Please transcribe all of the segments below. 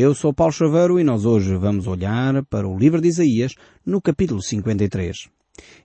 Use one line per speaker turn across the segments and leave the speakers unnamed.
Eu sou Paulo Chaveiro e nós hoje vamos olhar para o livro de Isaías no capítulo 53.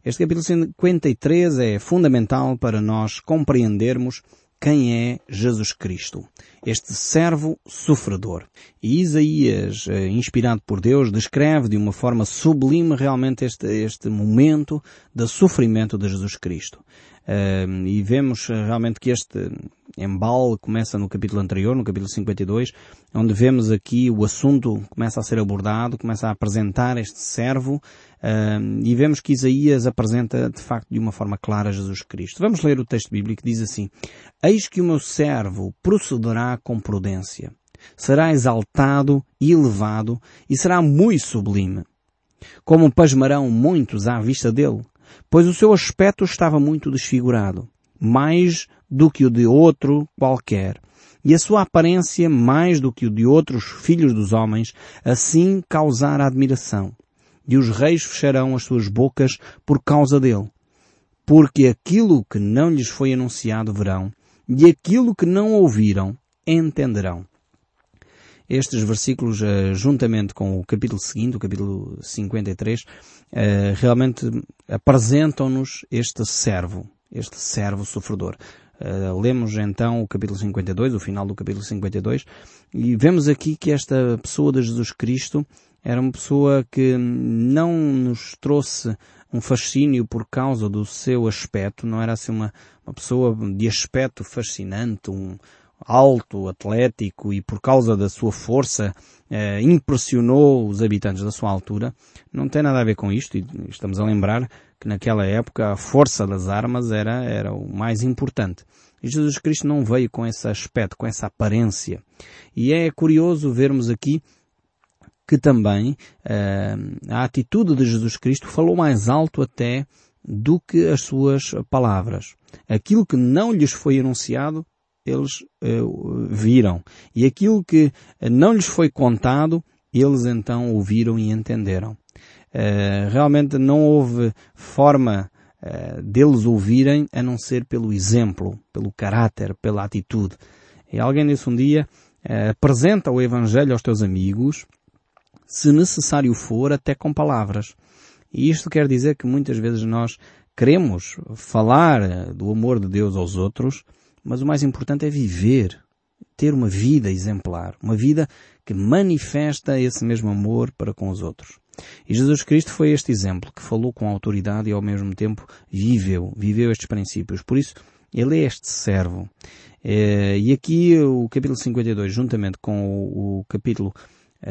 Este capítulo 53 é fundamental para nós compreendermos quem é Jesus Cristo, este servo sofredor. E Isaías, eh, inspirado por Deus, descreve de uma forma sublime realmente este, este momento de sofrimento de Jesus Cristo. Uh, e vemos eh, realmente que este embalo começa no capítulo anterior, no capítulo 52, onde vemos aqui o assunto começa a ser abordado, começa a apresentar este servo, uh, e vemos que Isaías apresenta de facto de uma forma clara Jesus Cristo. Vamos ler o texto bíblico que diz assim, Eis que o meu servo procederá com prudência, será exaltado e elevado, e será muito sublime. Como pasmarão muitos à vista dele, pois o seu aspecto estava muito desfigurado, mais do que o de outro qualquer, e a sua aparência mais do que o de outros filhos dos homens, assim causara admiração. E os reis fecharão as suas bocas por causa dele, porque aquilo que não lhes foi anunciado verão, e aquilo que não ouviram entenderão. Estes versículos, uh, juntamente com o capítulo seguinte, o capítulo 53, uh, eh, realmente apresentam-nos este servo, este servo sofredor. Uh, lemos então o capítulo 52, o final do capítulo 52, e vemos aqui que esta pessoa de Jesus Cristo era uma pessoa que não nos trouxe um fascínio por causa do seu aspecto, não era assim uma, uma pessoa de aspecto fascinante, um, alto, atlético e por causa da sua força eh, impressionou os habitantes da sua altura, não tem nada a ver com isto e estamos a lembrar que naquela época a força das armas era, era o mais importante. E Jesus Cristo não veio com esse aspecto, com essa aparência. E é curioso vermos aqui que também eh, a atitude de Jesus Cristo falou mais alto até do que as suas palavras. Aquilo que não lhes foi anunciado eles uh, viram. E aquilo que não lhes foi contado, eles então ouviram e entenderam. Uh, realmente não houve forma uh, deles ouvirem a não ser pelo exemplo, pelo caráter, pela atitude. E alguém disse um dia, apresenta o Evangelho aos teus amigos, se necessário for, até com palavras. E isto quer dizer que muitas vezes nós queremos falar do amor de Deus aos outros, mas o mais importante é viver, ter uma vida exemplar, uma vida que manifesta esse mesmo amor para com os outros. E Jesus Cristo foi este exemplo que falou com autoridade e ao mesmo tempo viveu, viveu estes princípios. Por isso, ele é este servo. É, e aqui o capítulo 52, juntamente com o, capítulo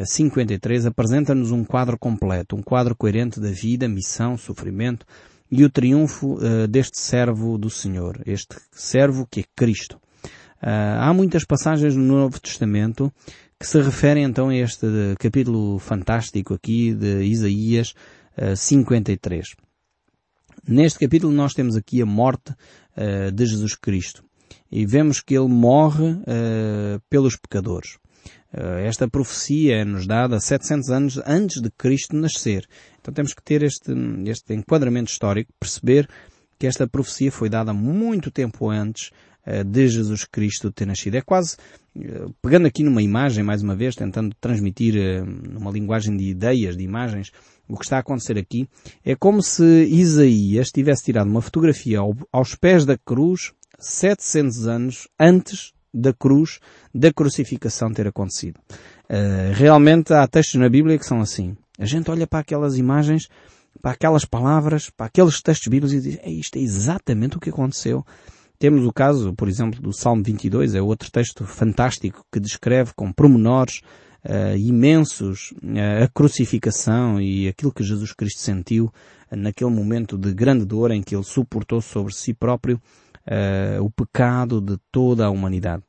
53, apresenta-nos um quadro completo, um quadro coerente da vida, missão, sofrimento, e o triunfo uh, deste servo do Senhor, este servo que é Cristo. Uh, há muitas passagens no Novo Testamento que se referem então a este capítulo fantástico aqui de Isaías uh, eh, 53. Neste capítulo nós temos aqui a morte de Jesus Cristo e vemos que ele morre pelos pecadores. Esta profecia é nos dada 700 anos antes de Cristo nascer. Então temos que ter este, este enquadramento histórico, perceber que esta profecia foi dada muito tempo antes uh, de Jesus Cristo ter nascido. É quase, uh, pegando aqui numa imagem, mais uma vez, tentando transmitir numa linguagem de ideias, de imagens, o que está a acontecer aqui, é como se Isaías tivesse tirado uma fotografia ao, aos pés da cruz 700 anos antes da cruz, da crucificação ter acontecido. realmente há textos na Bíblia que são assim. A gente olha para aquelas imagens, para aquelas palavras, para aqueles textos bíblicos e diz, é, isto é exatamente o que aconteceu. Temos o caso, por exemplo, do Salmo 22, é outro texto fantástico que descreve com promenores uh, imensos uh, a crucificação e aquilo que Jesus Cristo sentiu uh, naquele momento de grande dor em que ele suportou sobre si próprio o pecado de toda a humanidade.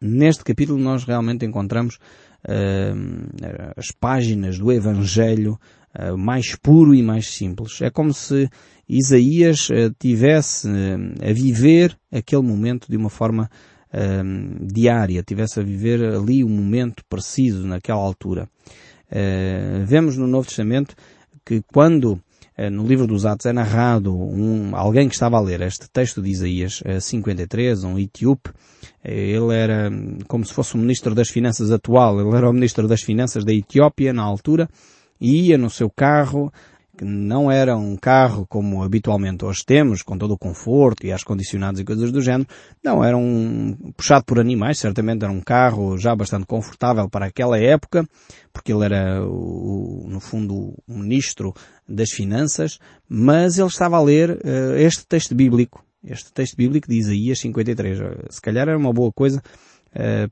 Neste capítulo nós realmente encontramos uh, as páginas do Evangelho uh, mais puro e mais simples. É como se Isaías uh, tivesse a viver aquele momento de uma forma diária, tivesse a viver ali o momento preciso naquela altura. vemos no Novo Testamento que quando no livro dos Atos é narrado um, alguém que estava a ler este texto de Isaías 53, um etíope, ele era como se fosse o ministro das finanças atual, ele era o ministro das finanças da Etiópia na altura, e ia no seu carro que não era um carro como habitualmente hoje temos, com todo o conforto e ar-condicionados e coisas do género. Não, era um, puxado por animais, certamente era um carro já bastante confortável para aquela época, porque ele era, o, no fundo, o ministro das finanças, mas ele estava a ler uh, este texto bíblico, este texto bíblico de Isaías 53. Se calhar era uma boa coisa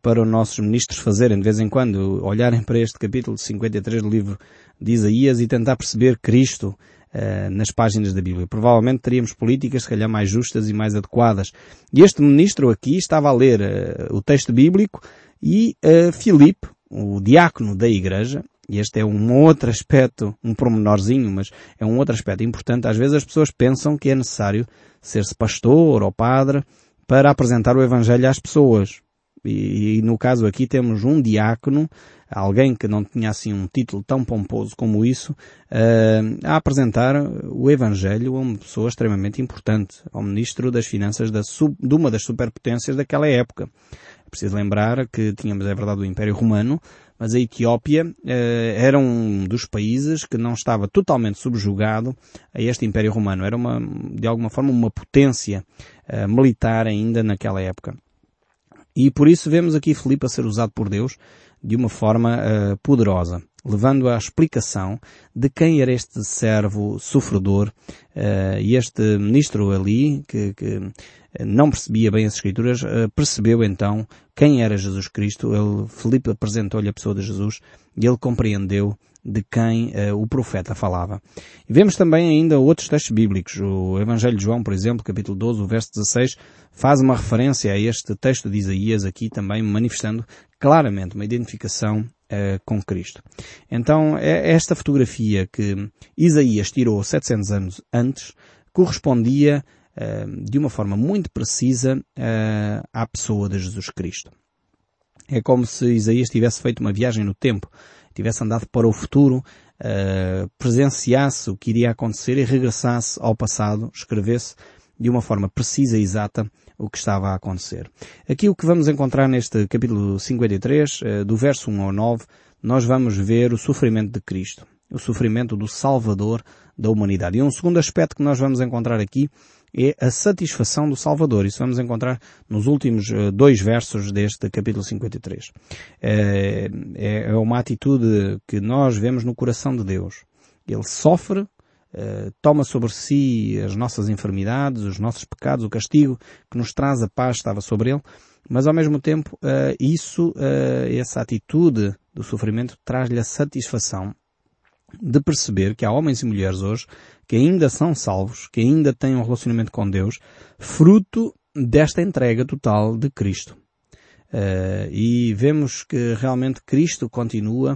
para os nossos ministros fazerem de vez em quando, olharem para este capítulo 53 do livro de Isaías e tentar perceber Cristo uh, nas páginas da Bíblia. Provavelmente teríamos políticas, se calhar, mais justas e mais adequadas. E este ministro aqui estava a ler uh, o texto bíblico e Filipe, o diácono da igreja, e este é um outro aspecto, um pormenorzinho, mas é um outro aspecto importante. Às vezes as pessoas pensam que é necessário ser-se pastor ou padre para apresentar o Evangelho às pessoas. E, e, no caso aqui temos um diácono, alguém que não tinha assim um título tão pomposo como isso, uh, a apresentar o Evangelho a uma pessoa extremamente importante, ao Ministro das Finanças da sub, de uma das superpotências daquela época. É preciso lembrar que tínhamos, é verdade, o Império Romano, mas a Etiópia uh, era um dos países que não estava totalmente subjugado a este Império Romano. Era uma, de alguma forma, uma potência uh, militar ainda naquela época. E por isso vemos aqui Filipe a ser usado por Deus de uma forma uh, poderosa, levando à explicação de quem era este servo sofredor uh, e este ministro ali, que, que não percebia bem as escrituras, uh, percebeu então quem era Jesus Cristo. Ele, Filipe apresentou-lhe a pessoa de Jesus e ele compreendeu de quem uh, o profeta falava. E vemos também ainda outros textos bíblicos. O Evangelho de João, por exemplo, capítulo 12, o verso 16, faz uma referência a este texto de Isaías aqui também manifestando claramente uma identificação uh, com Cristo. Então, é esta fotografia que Isaías tirou 700 anos antes correspondia uh, de uma forma muito precisa à pessoa de Jesus Cristo. É como se Isaías tivesse feito uma viagem no tempo tivesse andado para o futuro, uh, presenciasse o que iria acontecer e regressasse ao passado, escrevesse de uma forma precisa e exata o que estava a acontecer. Aqui o que vamos encontrar neste capítulo 53, uh, do verso 1 ao 9, nós vamos ver o sofrimento de Cristo, o sofrimento do Salvador da humanidade. E um segundo aspecto que nós vamos encontrar aqui é a satisfação do Salvador. Isso vamos encontrar nos últimos eh, dois versos deste capítulo 53. É, é, é uma atitude que nós vemos no coração de Deus. Ele sofre, eh, toma sobre si as nossas enfermidades, os nossos pecados, o castigo que nos traz a paz estava sobre ele, mas ao mesmo tempo eh, isso, essa atitude do sofrimento traz-lhe a satisfação de perceber que há homens e mulheres hoje que ainda são salvos, que ainda têm um relacionamento com Deus, fruto desta entrega total de Cristo. Uh, e vemos que realmente Cristo continua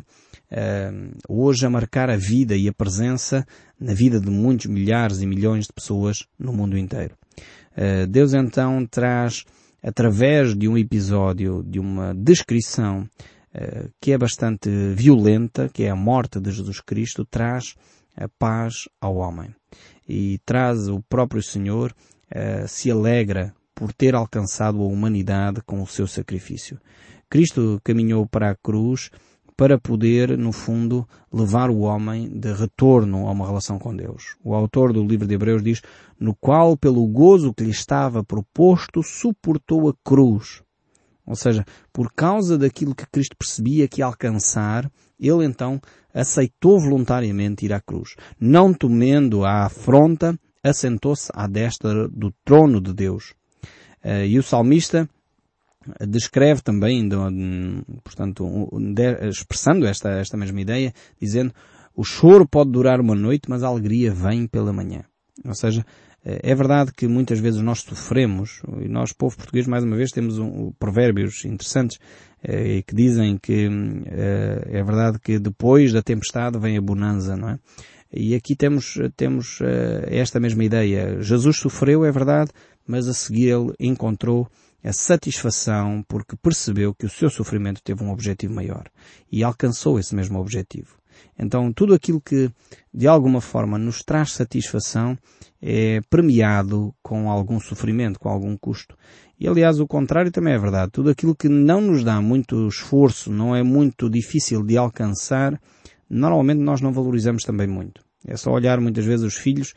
uh, hoje a marcar a vida e a presença na vida de muitos milhares e milhões de pessoas no mundo inteiro. Uh, Deus então traz, através de um episódio, de uma descrição que é bastante violenta, que é a morte de Jesus Cristo, traz a paz ao homem. E traz o próprio Senhor, se alegra por ter alcançado a humanidade com o seu sacrifício. Cristo caminhou para a cruz para poder, no fundo, levar o homem de retorno a uma relação com Deus. O autor do livro de Hebreus diz, no qual, pelo gozo que lhe estava proposto, suportou a cruz. Ou seja, por causa daquilo que Cristo percebia que ia alcançar, ele então aceitou voluntariamente ir à cruz. Não temendo a afronta, assentou-se à destra do trono de Deus. Eh, e o salmista descreve também, portanto, expressando esta, esta mesma ideia, dizendo, o choro pode durar uma noite, mas a alegria vem pela manhã. Ou seja, é verdade que muitas vezes nós sofremos, e nós, povo português, mais uma vez, temos um, provérbios interessantes eh, que dizem que eh, é verdade que depois da tempestade vem a bonança, não é? E aqui temos, temos eh, esta mesma ideia. Jesus sofreu, é verdade, mas a seguir ele encontrou a satisfação porque percebeu que o seu sofrimento teve um objetivo maior e alcançou esse mesmo objetivo. Então tudo aquilo que de alguma forma nos traz satisfação é premiado com algum sofrimento, com algum custo. E aliás o contrário também é verdade. Tudo aquilo que não nos dá muito esforço, não é muito difícil de alcançar, normalmente nós não valorizamos também muito. É só olhar muitas vezes os filhos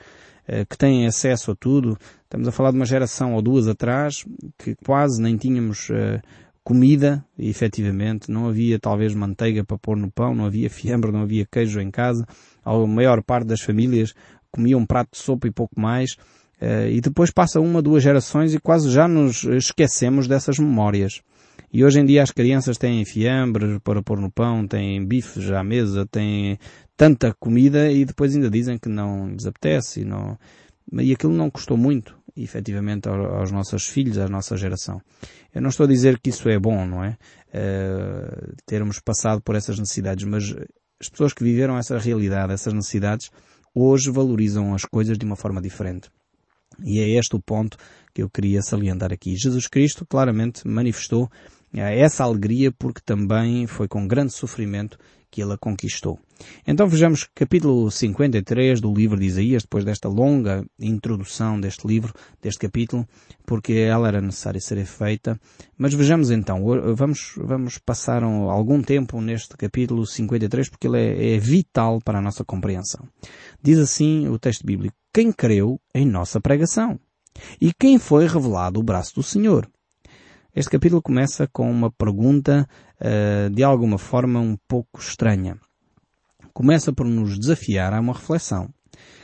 que têm acesso a tudo. Estamos a falar de uma geração ou duas atrás que quase nem tínhamos uh, comida, efetivamente, não havia talvez manteiga para pôr no pão, não havia fiambre, não havia queijo em casa. A maior parte das famílias comia um prato de sopa e pouco mais. Uh, e depois passa uma, duas gerações e quase já nos esquecemos dessas memórias. E hoje em dia as crianças têm fiambre para pôr no pão, têm bifes à mesa, têm tanta comida e depois ainda dizem que não lhes apetece e não, e aquilo não custou muito, efetivamente, aos nossos filhos, à nossa geração. Eu não estou a dizer que isso é bom, não é? Uh, termos passado por essas necessidades, mas as pessoas que viveram essa realidade, essas necessidades, hoje valorizam as coisas de uma forma diferente. E é este o ponto que eu queria salientar aqui. Jesus Cristo claramente manifestou essa alegria porque também foi com grande sofrimento que ele a conquistou. Então vejamos capítulo 53 do livro de Isaías, depois desta longa introdução deste livro, deste capítulo, porque ela era necessária ser feita. Mas vejamos então, vamos, vamos passar algum tempo neste capítulo 53 porque ele é, é vital para a nossa compreensão. Diz assim o texto bíblico, quem creu em nossa pregação? E quem foi revelado o braço do Senhor? Este capítulo começa com uma pergunta uh, de alguma forma um pouco estranha. Começa por nos desafiar a uma reflexão.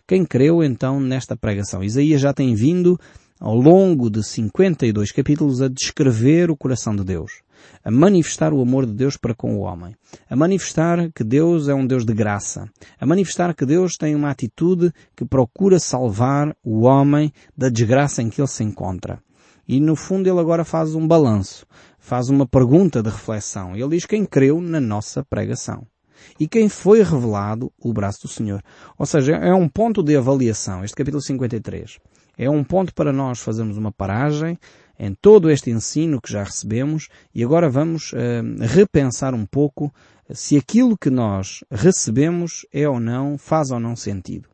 Quem creu então nesta pregação? Isaías já tem vindo ao longo de 52 capítulos a descrever o coração de Deus, a manifestar o amor de Deus para com o homem, a manifestar que Deus é um Deus de graça, a manifestar que Deus tem uma atitude que procura salvar o homem da desgraça em que ele se encontra. E no fundo ele agora faz um balanço, faz uma pergunta de reflexão. Ele diz quem creu na nossa pregação. E quem foi revelado o braço do Senhor. Ou seja, é um ponto de avaliação, este capítulo 53. É um ponto para nós fazermos uma paragem em todo este ensino que já recebemos e agora vamos uh, repensar um pouco se aquilo que nós recebemos é ou não, faz ou não sentido.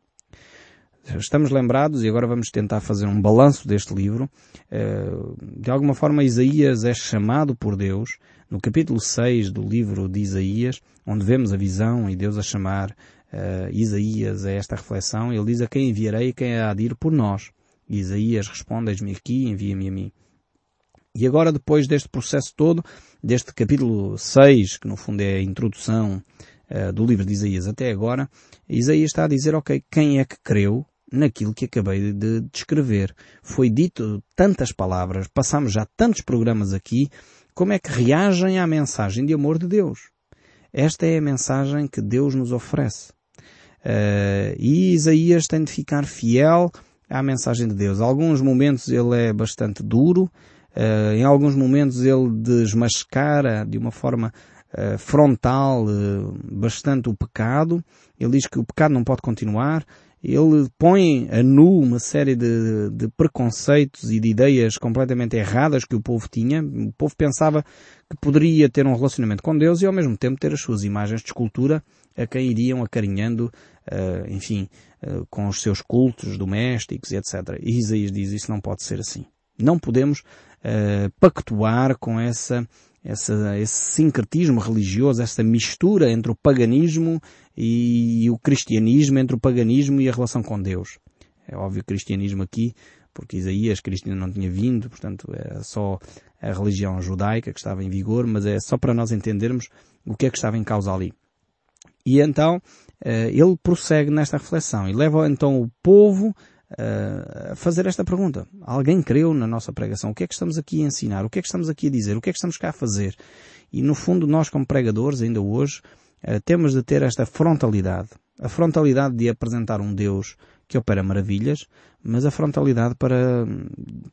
Estamos lembrados, e agora vamos tentar fazer um balanço deste livro. Eh, de alguma forma, Isaías é chamado por Deus, no capítulo 6 do livro de Isaías, onde vemos a visão e Deus a chamar uh, Isaías a esta reflexão. Ele diz a quem enviarei e quem há de ir por nós. E Isaías responde, eis-me aqui, envia-me a mim. E agora, depois deste processo todo, deste capítulo 6, que no fundo é a introdução uh, do livro de Isaías até agora, Isaías está a dizer, ok, quem é que creu naquilo que acabei de descrever. Foi dito tantas palavras, passamos já tantos programas aqui, como é que reagem à mensagem de amor de Deus? Esta é a mensagem que Deus nos oferece. Uh, e Isaías tem de ficar fiel à mensagem de Deus. Em alguns momentos ele é bastante duro, uh, em alguns momentos ele desmascara de uma forma uh, frontal bastante o pecado. Ele diz que o pecado não pode continuar, ele põe a nu uma série de, de, preconceitos e de ideias completamente erradas que o povo tinha. O povo pensava que poderia ter um relacionamento com Deus e ao mesmo tempo ter as suas imagens de escultura a quem iriam acarinhando, uh, enfim, uh, com os seus cultos domésticos e etc. E Isaías diz isso não pode ser assim. Não podemos uh, pactuar com essa essa, esse sincretismo religioso, essa mistura entre o paganismo e o cristianismo, entre o paganismo e a relação com Deus. É óbvio o cristianismo aqui, porque Isaías, Cristo não tinha vindo, portanto é só a religião judaica que estava em vigor, mas é só para nós entendermos o que é que estava em causa ali. E então eh, ele prossegue nesta reflexão e leva então o povo a fazer esta pergunta. Alguém creu na nossa pregação? O que é que estamos aqui a ensinar? O que é que estamos aqui a dizer? O que é que estamos cá a fazer? E no fundo nós como pregadores, ainda hoje, eh, temos de ter esta frontalidade. A frontalidade de apresentar um Deus que opera maravilhas, mas a frontalidade para hum,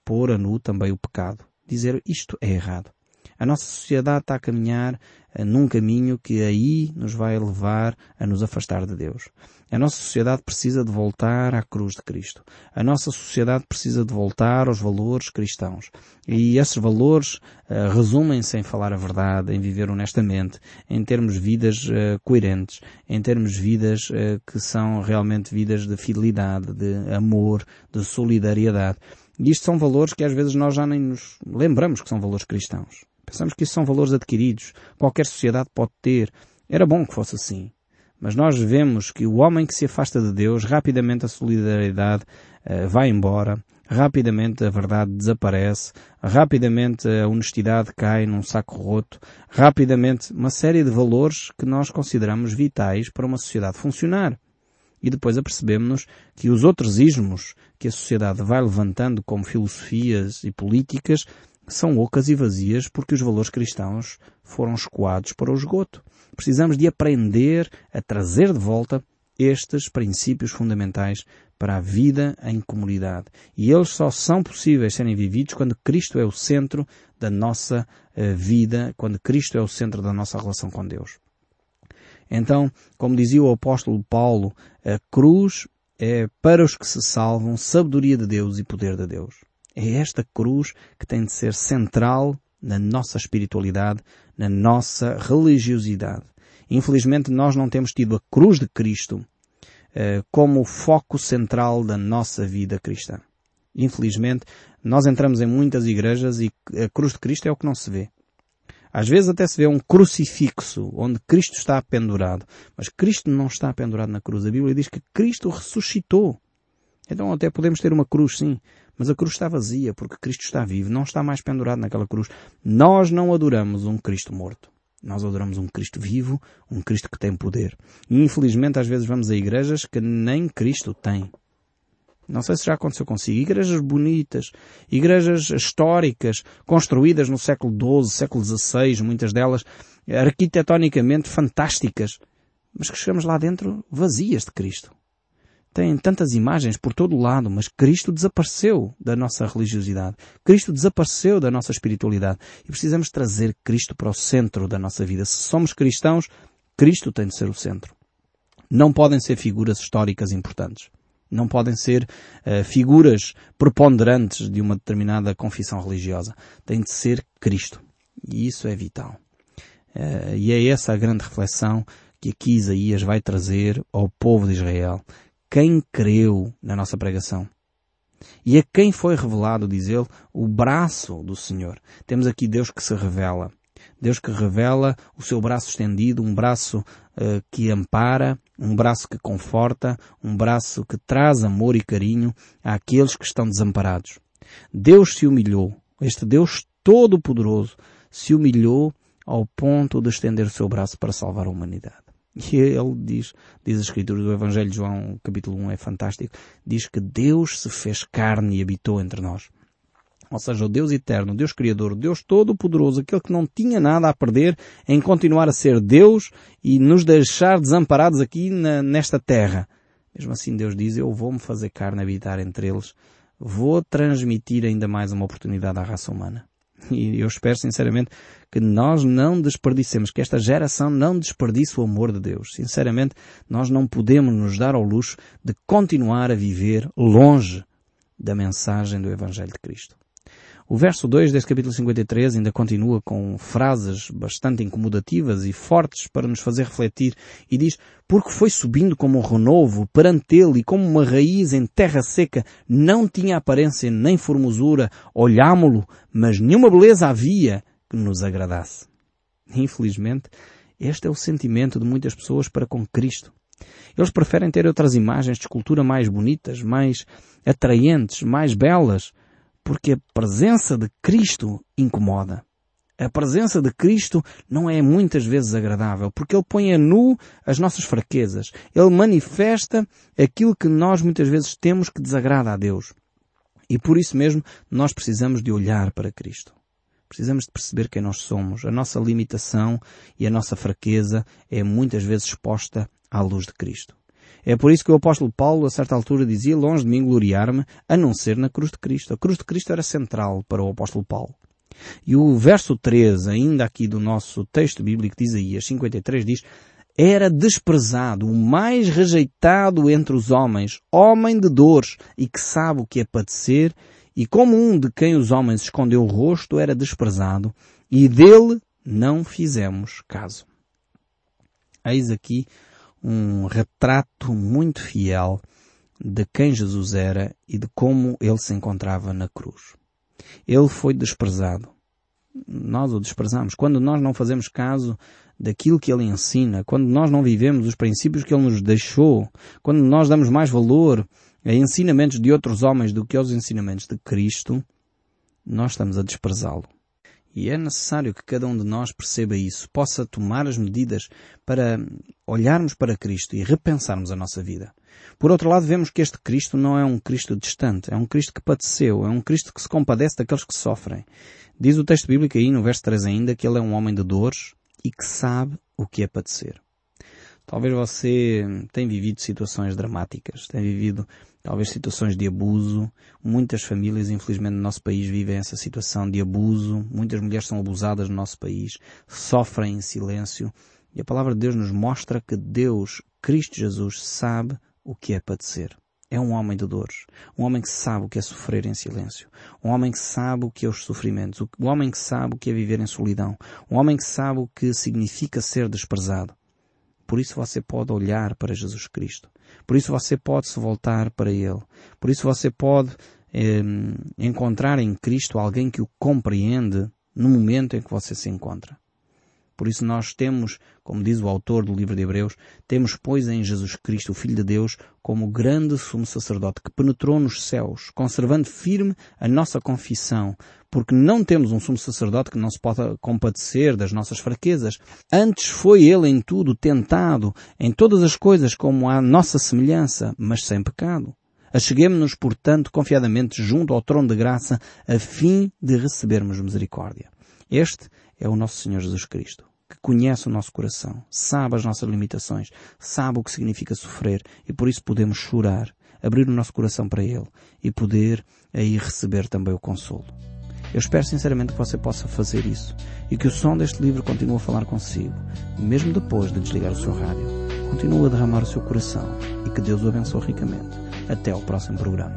pôr a nu também o pecado. Dizer isto é errado. A nossa sociedade está a caminhar uh, num caminho que aí nos vai levar a nos afastar de Deus. A nossa sociedade precisa de voltar à cruz de Cristo. A nossa sociedade precisa de voltar aos valores cristãos. E esses valores uh, resumem-se em falar a verdade, em viver honestamente, em termos vidas uh, coerentes, em termos vidas uh, que são realmente vidas de fidelidade, de amor, de solidariedade. E isto são valores que às vezes nós já nem nos lembramos que são valores cristãos. Pensamos que isso são valores adquiridos. Qualquer sociedade pode ter. Era bom que fosse assim. Mas nós vemos que o homem que se afasta de Deus, rapidamente a solidariedade uh, vai embora, rapidamente a verdade desaparece, rapidamente a honestidade cai num saco roto, rapidamente uma série de valores que nós consideramos vitais para uma sociedade funcionar. E depois apercebemos-nos que os outros ismos que a sociedade vai levantando como filosofias e políticas são ocas e vazias porque os valores cristãos foram escoados para o esgoto. Precisamos de aprender a trazer de volta estes princípios fundamentais para a vida em comunidade. E eles só são possíveis serem vividos quando Cristo é o centro da nossa uh, vida, quando Cristo é o centro da nossa relação com Deus. Então, como dizia o apóstolo Paulo, a cruz é para os que se salvam sabedoria de Deus e poder de Deus. É esta cruz que tem de ser central na nossa espiritualidade, na nossa religiosidade. Infelizmente nós não temos tido a cruz de Cristo eh, como o foco central da nossa vida cristã. Infelizmente, nós entramos em muitas igrejas e a cruz de Cristo é o que não se vê. Às vezes até se vê um crucifixo onde Cristo está pendurado, mas Cristo não está pendurado na cruz. A Bíblia diz que Cristo ressuscitou. Então até podemos ter uma cruz, sim, mas a cruz está vazia porque Cristo está vivo, não está mais pendurado naquela cruz. Nós não adoramos um Cristo morto. Nós adoramos um Cristo vivo, um Cristo que tem poder. E infelizmente às vezes vamos a igrejas que nem Cristo tem. Não sei se já aconteceu consigo. Igrejas bonitas, igrejas históricas, construídas no século XII, século XVI, muitas delas arquitetonicamente fantásticas, mas que chegamos lá dentro vazias de Cristo têm tantas imagens por todo o lado, mas Cristo desapareceu da nossa religiosidade. Cristo desapareceu da nossa espiritualidade. E precisamos trazer Cristo para o centro da nossa vida. Se somos cristãos, Cristo tem de ser o centro. Não podem ser figuras históricas importantes. Não podem ser uh, figuras preponderantes de uma determinada confissão religiosa. Tem de ser Cristo. E isso é vital. Uh, e é essa a grande reflexão que aqui Isaías vai trazer ao povo de Israel quem creu na nossa pregação. E a quem foi revelado, diz ele, o braço do Senhor. Temos aqui Deus que se revela. Deus que revela o seu braço estendido, um braço uh, que ampara, um braço que conforta, um braço que traz amor e carinho àqueles que estão desamparados. Deus se humilhou. Este Deus todo-poderoso se humilhou ao ponto de estender o seu braço para salvar a humanidade. E ele diz, diz a Escritura do Evangelho de João, capítulo 1, é fantástico, diz que Deus se fez carne e habitou entre nós. Ou seja, o Deus eterno, o Deus criador, o Deus todo-poderoso, aquele que não tinha nada a perder em continuar a ser Deus e nos deixar desamparados aqui na, nesta terra. Mesmo assim Deus diz, eu vou-me fazer carne habitar entre eles, vou transmitir ainda mais uma oportunidade à raça humana. E eu espero sinceramente que nós não desperdicemos, que esta geração não desperdice o amor de Deus. Sinceramente, nós não podemos nos dar ao luxo de continuar a viver longe da mensagem do Evangelho de Cristo. O verso 2 deste capítulo 53 ainda continua com frases bastante incomodativas e fortes para nos fazer refletir e diz, porque foi subindo como um renovo perante ele e como uma raiz em terra seca, não tinha aparência nem formosura, olhámo-lo, mas nenhuma beleza havia que nos agradasse. Infelizmente, este é o sentimento de muitas pessoas para com Cristo. Eles preferem ter outras imagens de escultura mais bonitas, mais atraentes, mais belas, porque a presença de Cristo incomoda. A presença de Cristo não é muitas vezes agradável, porque Ele põe a nu as nossas fraquezas. Ele manifesta aquilo que nós muitas vezes temos que desagrada a Deus. E por isso mesmo nós precisamos de olhar para Cristo. Precisamos de perceber quem nós somos. A nossa limitação e a nossa fraqueza é muitas vezes exposta à luz de Cristo. É por isso que o apóstolo Paulo, a certa altura, dizia, longe de mim gloriar-me, a não ser na cruz de Cristo. A cruz de Cristo era central para o apóstolo Paulo. E o verso 13, ainda aqui do nosso texto bíblico de Isaías 53, diz era desprezado, o mais rejeitado entre os homens, homem de dores e que sabe o que é padecer, e como um de quem os homens escondeu o rosto, era desprezado, e dele não fizemos caso. Eis aqui um retrato muito fiel de quem Jesus era e de como ele se encontrava na cruz. Ele foi desprezado. Nós o desprezamos. Quando nós não fazemos caso daquilo que ele ensina, quando nós não vivemos os princípios que ele nos deixou, quando nós damos mais valor a ensinamentos de outros homens do que aos ensinamentos de Cristo, nós estamos a desprezá-lo. E é necessário que cada um de nós perceba isso, possa tomar as medidas para olharmos para Cristo e repensarmos a nossa vida. Por outro lado, vemos que este Cristo não é um Cristo distante, é um Cristo que padeceu, é um Cristo que se compadece daqueles que sofrem. Diz o texto bíblico aí no verso 3 ainda que ele é um homem de dores, e que sabe o que é padecer. Talvez você tenha vivido situações dramáticas, tenha vivido talvez situações de abuso. Muitas famílias, infelizmente, no nosso país vivem essa situação de abuso. Muitas mulheres são abusadas no nosso país, sofrem em silêncio. E a palavra de Deus nos mostra que Deus, Cristo Jesus, sabe o que é padecer. É um homem de dores. Um homem que sabe o que é sofrer em silêncio. Um homem que sabe o que é os sofrimentos. Um homem que sabe o que é viver em solidão. Um homem que sabe o que significa ser desprezado. Por isso você pode olhar para Jesus Cristo. Por isso você pode se voltar para Ele. Por isso você pode eh, encontrar em Cristo alguém que o compreende no momento em que você se encontra. Por isso nós temos, como diz o autor do livro de Hebreus, temos pois em Jesus Cristo, o Filho de Deus, como grande sumo sacerdote que penetrou nos céus, conservando firme a nossa confissão, porque não temos um sumo sacerdote que não se possa compadecer das nossas fraquezas. Antes foi ele em tudo tentado, em todas as coisas como a nossa semelhança, mas sem pecado. Acheguemos-nos, portanto, confiadamente junto ao trono de graça, a fim de recebermos misericórdia. Este é o nosso Senhor Jesus Cristo, que conhece o nosso coração, sabe as nossas limitações, sabe o que significa sofrer e por isso podemos chorar, abrir o nosso coração para Ele e poder aí receber também o consolo. Eu espero sinceramente que você possa fazer isso e que o som deste livro continue a falar consigo, mesmo depois de desligar o seu rádio. Continue a derramar o seu coração e que Deus o abençoe ricamente. Até ao próximo programa.